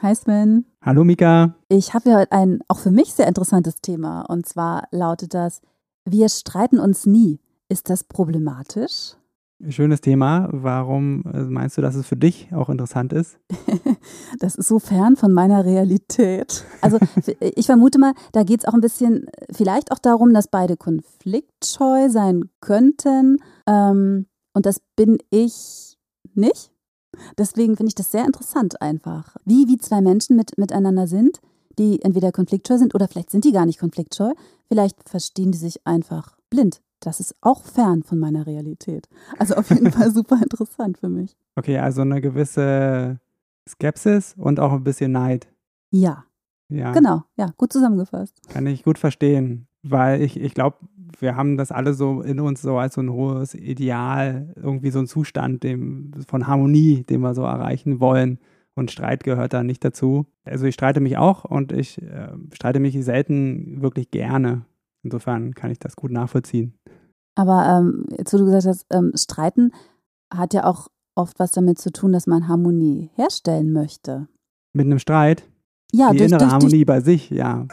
Hi Sven. Hallo Mika. Ich habe hier heute ein auch für mich sehr interessantes Thema. Und zwar lautet das, wir streiten uns nie. Ist das problematisch? Schönes Thema. Warum äh, meinst du, dass es für dich auch interessant ist? das ist so fern von meiner Realität. Also ich vermute mal, da geht es auch ein bisschen vielleicht auch darum, dass beide konfliktscheu sein könnten. Ähm, und das bin ich nicht. Deswegen finde ich das sehr interessant einfach, wie, wie zwei Menschen mit, miteinander sind, die entweder konfliktscheu sind oder vielleicht sind die gar nicht konfliktscheu. Vielleicht verstehen die sich einfach blind. Das ist auch fern von meiner Realität. Also auf jeden Fall super interessant für mich. Okay, also eine gewisse Skepsis und auch ein bisschen Neid. Ja. Ja. Genau, ja, gut zusammengefasst. Kann ich gut verstehen, weil ich, ich glaube, wir haben das alle so in uns so als so ein hohes Ideal, irgendwie so ein Zustand dem, von Harmonie, den wir so erreichen wollen. Und Streit gehört da nicht dazu. Also ich streite mich auch und ich äh, streite mich selten wirklich gerne. Insofern kann ich das gut nachvollziehen. Aber ähm, jetzt, wo du gesagt hast, ähm, Streiten hat ja auch oft was damit zu tun, dass man Harmonie herstellen möchte. Mit einem Streit? Ja, die durch, innere durch, Harmonie durch, bei sich, ja.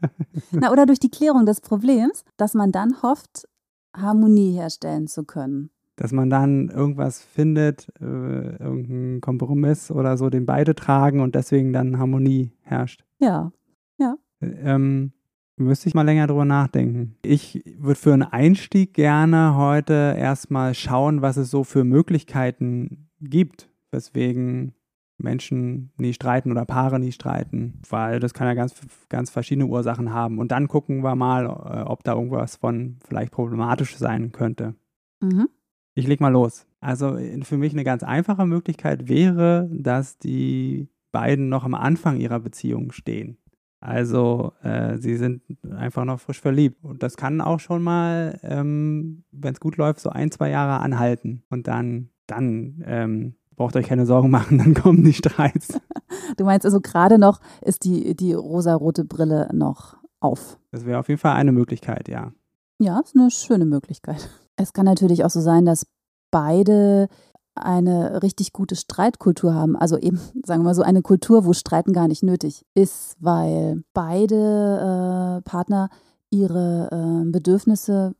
Na, oder durch die Klärung des Problems, dass man dann hofft, Harmonie herstellen zu können. Dass man dann irgendwas findet, äh, irgendeinen Kompromiss oder so, den beide tragen und deswegen dann Harmonie herrscht. Ja, ja. Ähm, müsste ich mal länger drüber nachdenken. Ich würde für einen Einstieg gerne heute erstmal schauen, was es so für Möglichkeiten gibt, weswegen Menschen nie streiten oder Paare nie streiten, weil das kann ja ganz, ganz verschiedene Ursachen haben. Und dann gucken wir mal, äh, ob da irgendwas von vielleicht problematisch sein könnte. Mhm. Ich leg mal los. Also für mich eine ganz einfache Möglichkeit wäre, dass die beiden noch am Anfang ihrer Beziehung stehen. Also äh, sie sind einfach noch frisch verliebt. Und das kann auch schon mal, ähm, wenn es gut läuft, so ein, zwei Jahre anhalten. Und dann, dann ähm, braucht euch keine Sorgen machen, dann kommen die Streits. Du meinst also gerade noch ist die, die rosarote Brille noch auf. Das wäre auf jeden Fall eine Möglichkeit, ja. Ja, ist eine schöne Möglichkeit. Es kann natürlich auch so sein, dass beide eine richtig gute Streitkultur haben. Also eben, sagen wir mal so, eine Kultur, wo Streiten gar nicht nötig ist, weil beide äh, Partner ihre äh, Bedürfnisse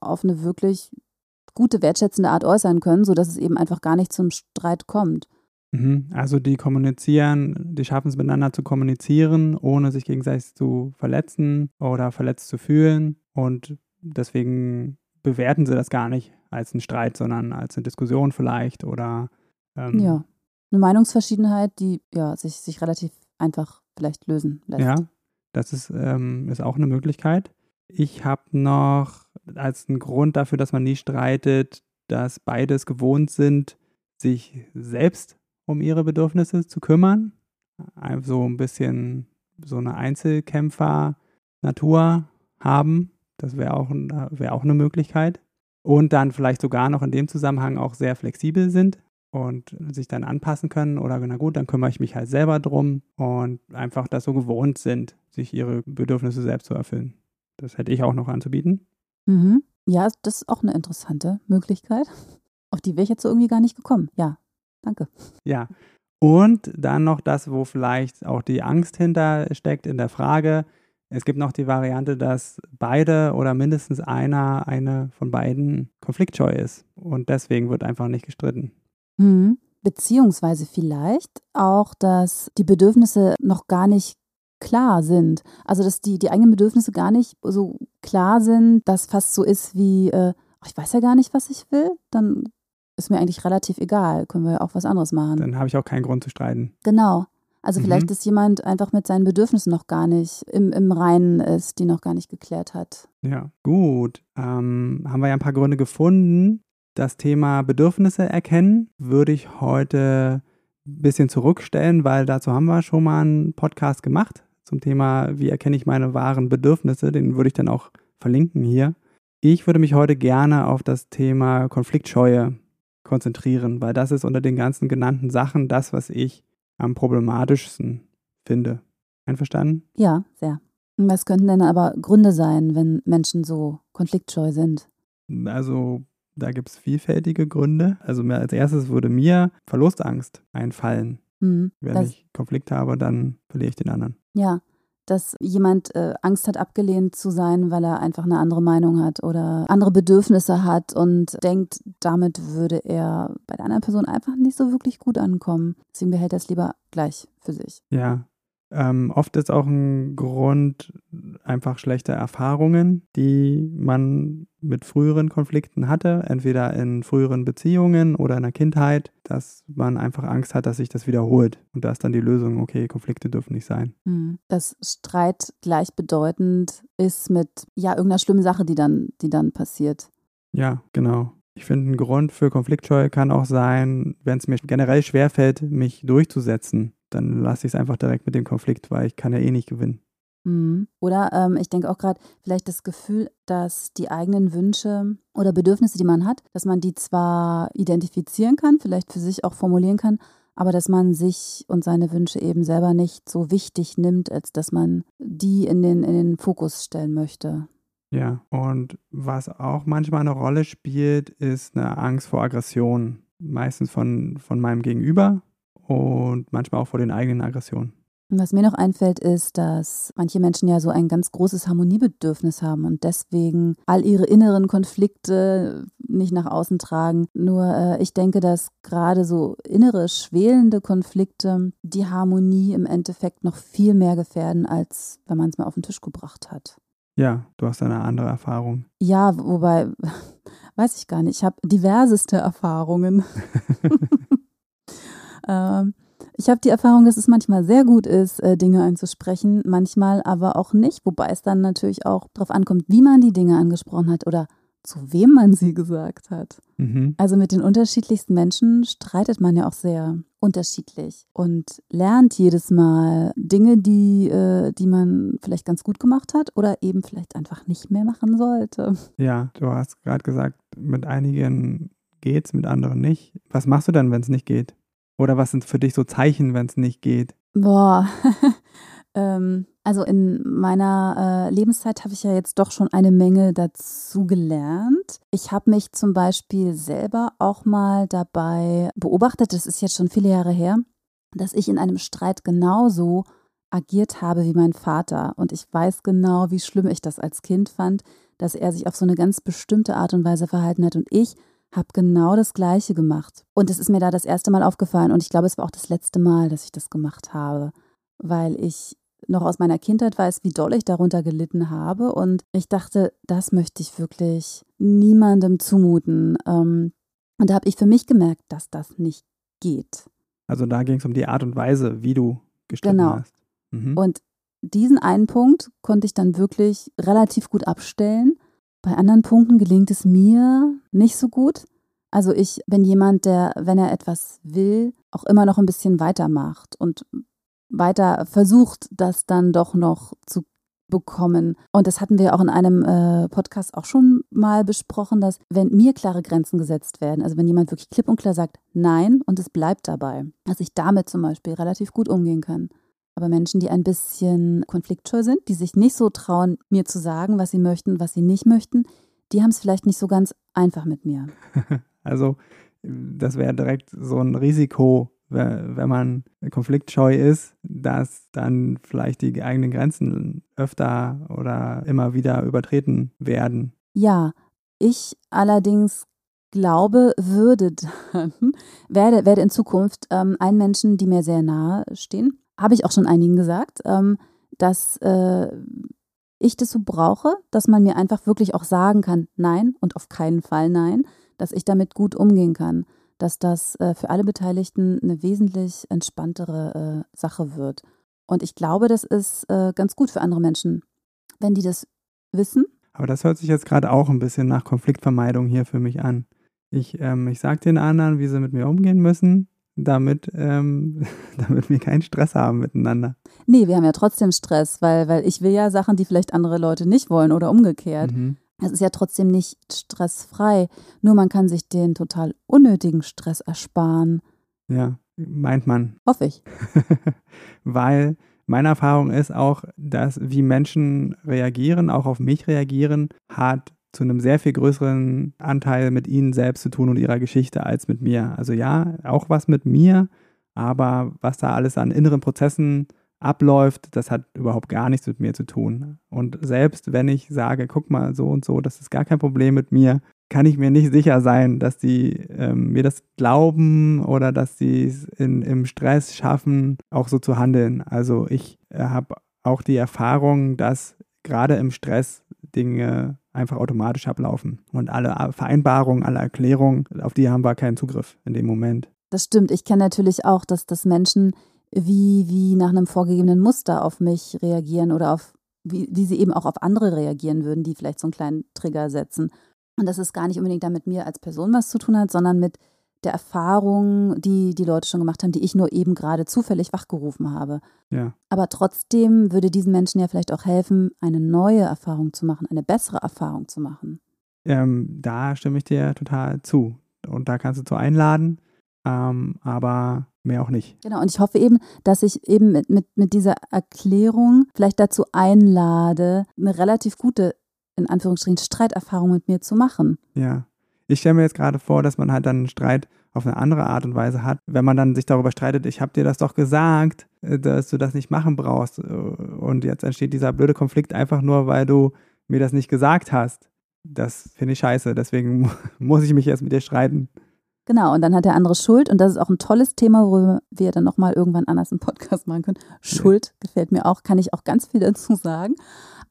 auf eine wirklich gute, wertschätzende Art äußern können, sodass es eben einfach gar nicht zum Streit kommt. Mhm. Also die kommunizieren, die schaffen es miteinander zu kommunizieren, ohne sich gegenseitig zu verletzen oder verletzt zu fühlen. Und deswegen bewerten sie das gar nicht als einen Streit, sondern als eine Diskussion vielleicht oder ähm, ja, eine Meinungsverschiedenheit, die ja sich, sich relativ einfach vielleicht lösen lässt. Ja, das ist, ähm, ist auch eine Möglichkeit. Ich habe noch als einen Grund dafür, dass man nie streitet, dass beides gewohnt sind, sich selbst um ihre Bedürfnisse zu kümmern. Also ein bisschen so eine Einzelkämpfer-Natur haben. Das wäre auch, wär auch eine Möglichkeit. Und dann vielleicht sogar noch in dem Zusammenhang auch sehr flexibel sind und sich dann anpassen können oder na gut, dann kümmere ich mich halt selber drum und einfach das so gewohnt sind, sich ihre Bedürfnisse selbst zu erfüllen. Das hätte ich auch noch anzubieten. Mhm. Ja, das ist auch eine interessante Möglichkeit. Auf die wäre ich jetzt so irgendwie gar nicht gekommen. Ja, danke. Ja. Und dann noch das, wo vielleicht auch die Angst hintersteckt in der Frage. Es gibt noch die Variante, dass beide oder mindestens einer, eine von beiden konfliktscheu ist. Und deswegen wird einfach nicht gestritten. Mhm. Beziehungsweise vielleicht auch, dass die Bedürfnisse noch gar nicht klar sind. Also dass die, die eigenen Bedürfnisse gar nicht so klar sind, dass fast so ist wie, äh, ich weiß ja gar nicht, was ich will, dann ist mir eigentlich relativ egal. Können wir ja auch was anderes machen. Dann habe ich auch keinen Grund zu streiten. Genau. Also mhm. vielleicht ist jemand einfach mit seinen Bedürfnissen noch gar nicht im, im Reinen ist, die noch gar nicht geklärt hat. Ja, gut. Ähm, haben wir ja ein paar Gründe gefunden. Das Thema Bedürfnisse erkennen würde ich heute ein bisschen zurückstellen, weil dazu haben wir schon mal einen Podcast gemacht zum Thema, wie erkenne ich meine wahren Bedürfnisse. Den würde ich dann auch verlinken hier. Ich würde mich heute gerne auf das Thema Konfliktscheue konzentrieren, weil das ist unter den ganzen genannten Sachen das, was ich am problematischsten finde. Einverstanden? Ja, sehr. Was könnten denn aber Gründe sein, wenn Menschen so konfliktscheu sind? Also da gibt es vielfältige Gründe. Also als erstes würde mir Verlustangst einfallen. Mhm, wenn ich Konflikt habe, dann verliere ich den anderen. Ja, dass jemand äh, Angst hat, abgelehnt zu sein, weil er einfach eine andere Meinung hat oder andere Bedürfnisse hat und denkt, damit würde er bei der anderen Person einfach nicht so wirklich gut ankommen. Deswegen behält er es lieber gleich für sich. Ja, ähm, oft ist auch ein Grund einfach schlechte Erfahrungen, die man mit früheren Konflikten hatte, entweder in früheren Beziehungen oder in der Kindheit, dass man einfach Angst hat, dass sich das wiederholt. Und da ist dann die Lösung, okay, Konflikte dürfen nicht sein. Hm. Dass Streit gleichbedeutend ist mit ja irgendeiner schlimmen Sache, die dann, die dann passiert. Ja, genau. Ich finde, ein Grund für Konfliktscheu kann auch sein, wenn es mir generell schwerfällt, mich durchzusetzen dann lasse ich es einfach direkt mit dem Konflikt, weil ich kann ja eh nicht gewinnen. Mhm. Oder ähm, ich denke auch gerade vielleicht das Gefühl, dass die eigenen Wünsche oder Bedürfnisse, die man hat, dass man die zwar identifizieren kann, vielleicht für sich auch formulieren kann, aber dass man sich und seine Wünsche eben selber nicht so wichtig nimmt, als dass man die in den, in den Fokus stellen möchte. Ja, und was auch manchmal eine Rolle spielt, ist eine Angst vor Aggression. Meistens von, von meinem Gegenüber, und manchmal auch vor den eigenen Aggressionen. Was mir noch einfällt, ist, dass manche Menschen ja so ein ganz großes Harmoniebedürfnis haben und deswegen all ihre inneren Konflikte nicht nach außen tragen. Nur äh, ich denke, dass gerade so innere, schwelende Konflikte die Harmonie im Endeffekt noch viel mehr gefährden, als wenn man es mal auf den Tisch gebracht hat. Ja, du hast eine andere Erfahrung. Ja, wobei, weiß ich gar nicht. Ich habe diverseste Erfahrungen. Ähm, ich habe die Erfahrung, dass es manchmal sehr gut ist, äh, Dinge einzusprechen, manchmal aber auch nicht, wobei es dann natürlich auch darauf ankommt, wie man die Dinge angesprochen hat oder zu wem man sie gesagt hat. Mhm. Also mit den unterschiedlichsten Menschen streitet man ja auch sehr unterschiedlich und lernt jedes Mal Dinge, die, äh, die man vielleicht ganz gut gemacht hat oder eben vielleicht einfach nicht mehr machen sollte. Ja, du hast gerade gesagt, mit einigen geht's, mit anderen nicht. Was machst du dann, wenn es nicht geht? Oder was sind für dich so Zeichen, wenn es nicht geht? Boah, ähm, also in meiner äh, Lebenszeit habe ich ja jetzt doch schon eine Menge dazu gelernt. Ich habe mich zum Beispiel selber auch mal dabei beobachtet, das ist jetzt schon viele Jahre her, dass ich in einem Streit genauso agiert habe wie mein Vater. Und ich weiß genau, wie schlimm ich das als Kind fand, dass er sich auf so eine ganz bestimmte Art und Weise verhalten hat und ich habe genau das Gleiche gemacht. Und es ist mir da das erste Mal aufgefallen und ich glaube, es war auch das letzte Mal, dass ich das gemacht habe, weil ich noch aus meiner Kindheit weiß, wie doll ich darunter gelitten habe. Und ich dachte, das möchte ich wirklich niemandem zumuten. Ähm, und da habe ich für mich gemerkt, dass das nicht geht. Also da ging es um die Art und Weise, wie du gestritten genau. hast. Mhm. Und diesen einen Punkt konnte ich dann wirklich relativ gut abstellen. Bei anderen Punkten gelingt es mir nicht so gut. Also ich bin jemand, der, wenn er etwas will, auch immer noch ein bisschen weitermacht und weiter versucht, das dann doch noch zu bekommen. Und das hatten wir auch in einem äh, Podcast auch schon mal besprochen, dass wenn mir klare Grenzen gesetzt werden, also wenn jemand wirklich klipp und klar sagt Nein und es bleibt dabei, dass ich damit zum Beispiel relativ gut umgehen kann. Aber Menschen, die ein bisschen konfliktscheu sind, die sich nicht so trauen, mir zu sagen, was sie möchten, was sie nicht möchten, die haben es vielleicht nicht so ganz einfach mit mir. Also, das wäre direkt so ein Risiko, wenn man konfliktscheu ist, dass dann vielleicht die eigenen Grenzen öfter oder immer wieder übertreten werden. Ja, ich allerdings glaube, würde dann, werde, werde in Zukunft ähm, einen Menschen, die mir sehr nahe stehen, habe ich auch schon einigen gesagt, ähm, dass äh, ich das so brauche, dass man mir einfach wirklich auch sagen kann, nein und auf keinen Fall nein, dass ich damit gut umgehen kann, dass das äh, für alle Beteiligten eine wesentlich entspanntere äh, Sache wird. Und ich glaube, das ist äh, ganz gut für andere Menschen, wenn die das wissen. Aber das hört sich jetzt gerade auch ein bisschen nach Konfliktvermeidung hier für mich an. Ich, ähm, ich sage den anderen, wie sie mit mir umgehen müssen damit, ähm, damit wir keinen Stress haben miteinander. Nee, wir haben ja trotzdem Stress, weil, weil ich will ja Sachen, die vielleicht andere Leute nicht wollen oder umgekehrt. Mhm. Es ist ja trotzdem nicht stressfrei. Nur man kann sich den total unnötigen Stress ersparen. Ja, meint man. Hoffe ich. Weil meine Erfahrung ist auch, dass wie Menschen reagieren, auch auf mich reagieren, hat zu einem sehr viel größeren Anteil mit ihnen selbst zu tun und ihrer Geschichte als mit mir. Also ja, auch was mit mir, aber was da alles an inneren Prozessen abläuft, das hat überhaupt gar nichts mit mir zu tun. Und selbst wenn ich sage, guck mal, so und so, das ist gar kein Problem mit mir, kann ich mir nicht sicher sein, dass die ähm, mir das glauben oder dass sie es im Stress schaffen, auch so zu handeln. Also ich äh, habe auch die Erfahrung, dass gerade im Stress Dinge einfach automatisch ablaufen. Und alle Vereinbarungen, alle Erklärungen, auf die haben wir keinen Zugriff in dem Moment. Das stimmt. Ich kenne natürlich auch, dass, dass Menschen wie, wie nach einem vorgegebenen Muster auf mich reagieren oder auf, wie, wie sie eben auch auf andere reagieren würden, die vielleicht so einen kleinen Trigger setzen. Und dass es gar nicht unbedingt damit mir als Person was zu tun hat, sondern mit der Erfahrung, die die Leute schon gemacht haben, die ich nur eben gerade zufällig wachgerufen habe. Ja. Aber trotzdem würde diesen Menschen ja vielleicht auch helfen, eine neue Erfahrung zu machen, eine bessere Erfahrung zu machen. Ähm, da stimme ich dir total zu. Und da kannst du zu einladen, ähm, aber mehr auch nicht. Genau, und ich hoffe eben, dass ich eben mit, mit, mit dieser Erklärung vielleicht dazu einlade, eine relativ gute, in Anführungsstrichen, Streiterfahrung mit mir zu machen. Ja. Ich stelle mir jetzt gerade vor, dass man halt dann einen Streit auf eine andere Art und Weise hat, wenn man dann sich darüber streitet, ich habe dir das doch gesagt, äh, dass du das nicht machen brauchst. Äh, und jetzt entsteht dieser blöde Konflikt einfach nur, weil du mir das nicht gesagt hast. Das finde ich scheiße. Deswegen muss ich mich jetzt mit dir streiten. Genau, und dann hat der andere Schuld und das ist auch ein tolles Thema, worüber wir dann nochmal irgendwann anders einen Podcast machen können. Schuld gefällt mir auch, kann ich auch ganz viel dazu sagen.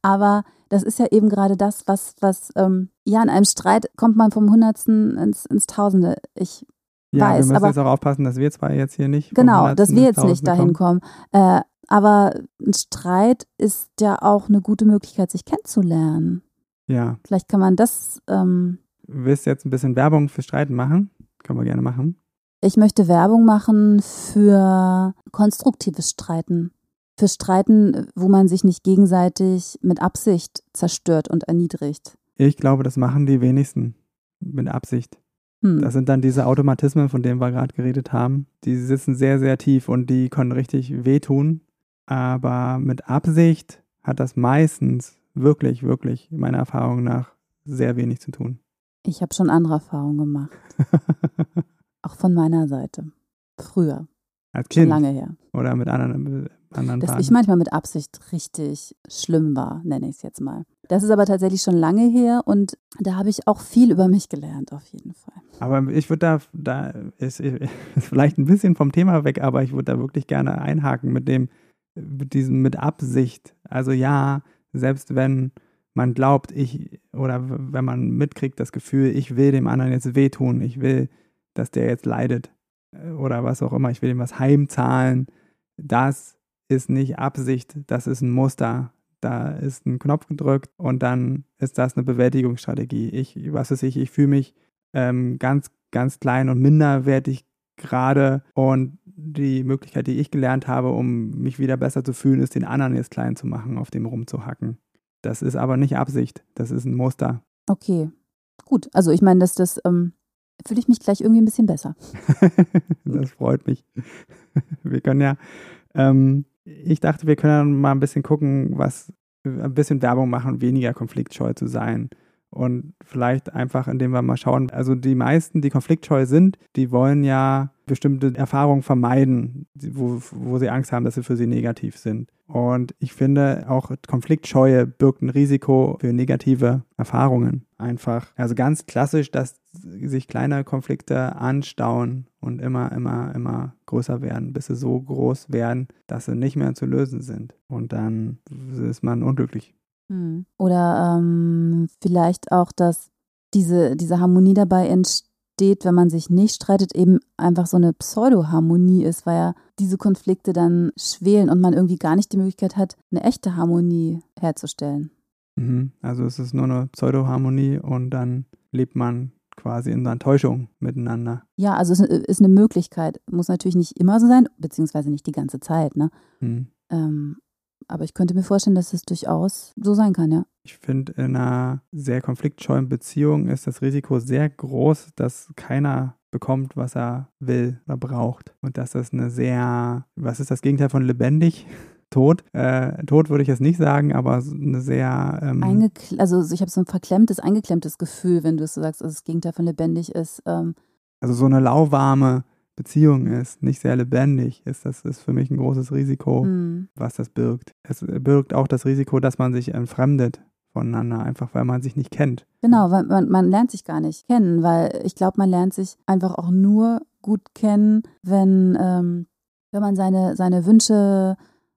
Aber das ist ja eben gerade das, was, was, ähm, ja, in einem Streit kommt man vom Hundertsten ins, ins Tausende. Ich ja, weiß. wir müssen aber, jetzt auch aufpassen, dass wir zwei jetzt hier nicht. Genau, dass wir jetzt nicht dahin kommen. Äh, aber ein Streit ist ja auch eine gute Möglichkeit, sich kennenzulernen. Ja. Vielleicht kann man das. Ähm, Willst du jetzt ein bisschen Werbung für Streiten machen? Können wir gerne machen. Ich möchte Werbung machen für konstruktives Streiten. Für Streiten, wo man sich nicht gegenseitig mit Absicht zerstört und erniedrigt. Ich glaube, das machen die wenigsten mit Absicht. Hm. Das sind dann diese Automatismen, von denen wir gerade geredet haben. Die sitzen sehr, sehr tief und die können richtig wehtun. Aber mit Absicht hat das meistens wirklich, wirklich meiner Erfahrung nach sehr wenig zu tun. Ich habe schon andere Erfahrungen gemacht. Auch von meiner Seite. Früher. Als Kind? Schon lange her. Oder mit anderen, anderen Dass ich manchmal mit Absicht richtig schlimm war, nenne ich es jetzt mal. Das ist aber tatsächlich schon lange her und da habe ich auch viel über mich gelernt, auf jeden Fall. Aber ich würde da, da ist, ist vielleicht ein bisschen vom Thema weg, aber ich würde da wirklich gerne einhaken mit dem, mit diesem mit Absicht. Also ja, selbst wenn man glaubt, ich, oder wenn man mitkriegt, das Gefühl, ich will dem anderen jetzt wehtun, ich will, dass der jetzt leidet äh, oder was auch immer, ich will ihm was heimzahlen, das ist nicht Absicht, das ist ein Muster. Da ist ein Knopf gedrückt und dann ist das eine Bewältigungsstrategie. Ich, was weiß ich, ich fühle mich ähm, ganz, ganz klein und minderwertig gerade und die Möglichkeit, die ich gelernt habe, um mich wieder besser zu fühlen, ist, den anderen jetzt klein zu machen, auf dem rumzuhacken. Das ist aber nicht Absicht, das ist ein Muster. Okay, gut. Also ich meine, dass das ähm, fühle ich mich gleich irgendwie ein bisschen besser. das freut mich. Wir können ja, ähm, ich dachte, wir können mal ein bisschen gucken, was, ein bisschen Werbung machen, weniger konfliktscheu zu sein. Und vielleicht einfach, indem wir mal schauen, also die meisten, die konfliktscheu sind, die wollen ja bestimmte Erfahrungen vermeiden, wo, wo sie Angst haben, dass sie für sie negativ sind. Und ich finde, auch Konfliktscheue birgt ein Risiko für negative Erfahrungen. Einfach, also ganz klassisch, dass sich kleine Konflikte anstauen und immer, immer, immer größer werden, bis sie so groß werden, dass sie nicht mehr zu lösen sind. Und dann ist man unglücklich. Hm. Oder ähm, vielleicht auch, dass diese, diese Harmonie dabei entsteht, wenn man sich nicht streitet, eben einfach so eine Pseudo-Harmonie ist, weil ja diese Konflikte dann schwelen und man irgendwie gar nicht die Möglichkeit hat, eine echte Harmonie herzustellen. Mhm. Also es ist nur eine Pseudo-Harmonie und dann lebt man quasi in einer Enttäuschung miteinander. Ja, also es ist eine Möglichkeit. Muss natürlich nicht immer so sein, beziehungsweise nicht die ganze Zeit, ne? Hm. Ähm, aber ich könnte mir vorstellen, dass es durchaus so sein kann, ja. Ich finde, in einer sehr konfliktscheuen Beziehung ist das Risiko sehr groß, dass keiner bekommt, was er will oder braucht. Und dass das eine sehr, was ist das Gegenteil von lebendig? Tot. Äh, tot würde ich jetzt nicht sagen, aber eine sehr. Ähm, Eingekl also ich habe so ein verklemmtes, eingeklemmtes Gefühl, wenn du es so sagst, dass das Gegenteil von lebendig ist. Ähm. Also so eine lauwarme Beziehung ist, nicht sehr lebendig ist, das ist für mich ein großes Risiko, Mhm. was das birgt. Es birgt auch das Risiko, dass man sich entfremdet voneinander, einfach weil man sich nicht kennt. Genau, weil man, man lernt sich gar nicht kennen, weil ich glaube, man lernt sich einfach auch nur gut kennen, wenn, ähm, wenn man seine, seine Wünsche,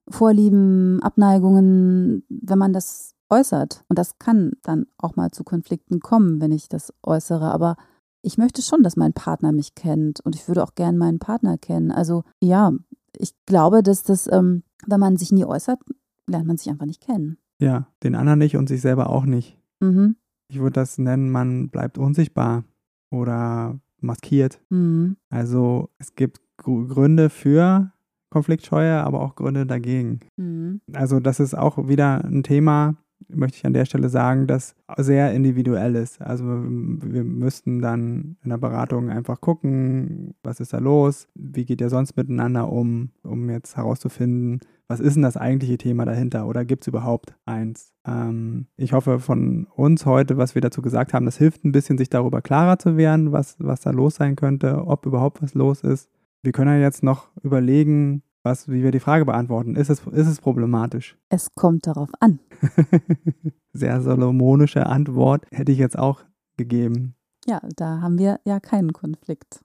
Vorlieben, Abneigungen, wenn man das äußert. Und das kann dann auch mal zu Konflikten kommen, wenn ich das äußere. Aber ich möchte schon, dass mein Partner mich kennt und ich würde auch gern meinen Partner kennen. Also ja, ich glaube, dass das, ähm, wenn man sich nie äußert, lernt man sich einfach nicht kennen. Ja, den anderen nicht und sich selber auch nicht. Mhm. Ich würde das nennen, man bleibt unsichtbar oder maskiert. Mhm. Also es gibt Gr- Gründe für Konfliktscheue, aber auch Gründe dagegen. Mhm. Also das ist auch wieder ein Thema, möchte ich an der Stelle sagen, das sehr individuell ist. Also wir müssten dann in der Beratung einfach gucken, was ist da los, wie geht ihr sonst miteinander um, um jetzt herauszufinden, was ist denn das eigentliche Thema dahinter oder gibt es überhaupt eins? Ähm, ich hoffe von uns heute, was wir dazu gesagt haben, das hilft ein bisschen, sich darüber klarer zu werden, was, was da los sein könnte, ob überhaupt was los ist. Wir können ja jetzt noch überlegen, was, wie wir die Frage beantworten. Ist es, ist es problematisch? Es kommt darauf an. Sehr solomonische Antwort hätte ich jetzt auch gegeben. Ja, da haben wir ja keinen Konflikt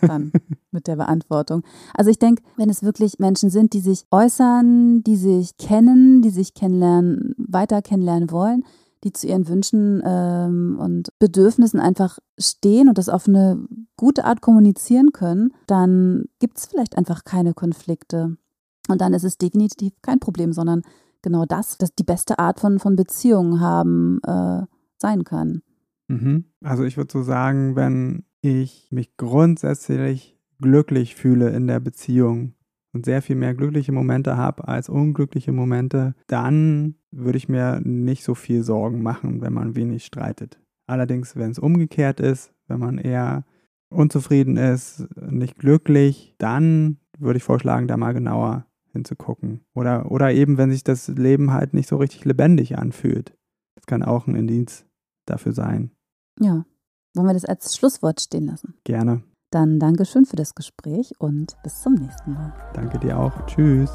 dann mit der Beantwortung. Also ich denke, wenn es wirklich Menschen sind, die sich äußern, die sich kennen, die sich kennenlernen, weiter kennenlernen wollen, die zu ihren Wünschen ähm, und Bedürfnissen einfach stehen und das auf eine gute Art kommunizieren können, dann gibt es vielleicht einfach keine Konflikte. Und dann ist es definitiv kein Problem, sondern genau das, dass die beste Art von, von Beziehungen haben äh, sein kann. Mhm. Also ich würde so sagen, wenn ich mich grundsätzlich glücklich fühle in der Beziehung und sehr viel mehr glückliche Momente habe als unglückliche Momente, dann würde ich mir nicht so viel Sorgen machen, wenn man wenig streitet. Allerdings, wenn es umgekehrt ist, wenn man eher unzufrieden ist, nicht glücklich, dann würde ich vorschlagen, da mal genauer hinzugucken. Oder, oder eben, wenn sich das Leben halt nicht so richtig lebendig anfühlt. Das kann auch ein Indiz dafür sein. Ja. Wollen wir das als Schlusswort stehen lassen? Gerne. Dann Dankeschön für das Gespräch und bis zum nächsten Mal. Danke dir auch. Tschüss.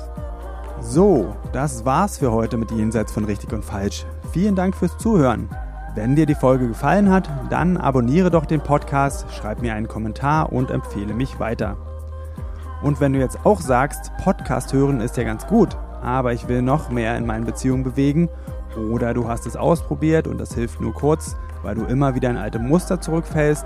So, das war's für heute mit Jenseits von Richtig und Falsch. Vielen Dank fürs Zuhören. Wenn dir die Folge gefallen hat, dann abonniere doch den Podcast, schreib mir einen Kommentar und empfehle mich weiter. Und wenn du jetzt auch sagst, Podcast hören ist ja ganz gut, aber ich will noch mehr in meinen Beziehungen bewegen, oder du hast es ausprobiert und das hilft nur kurz, weil du immer wieder in alte Muster zurückfällst,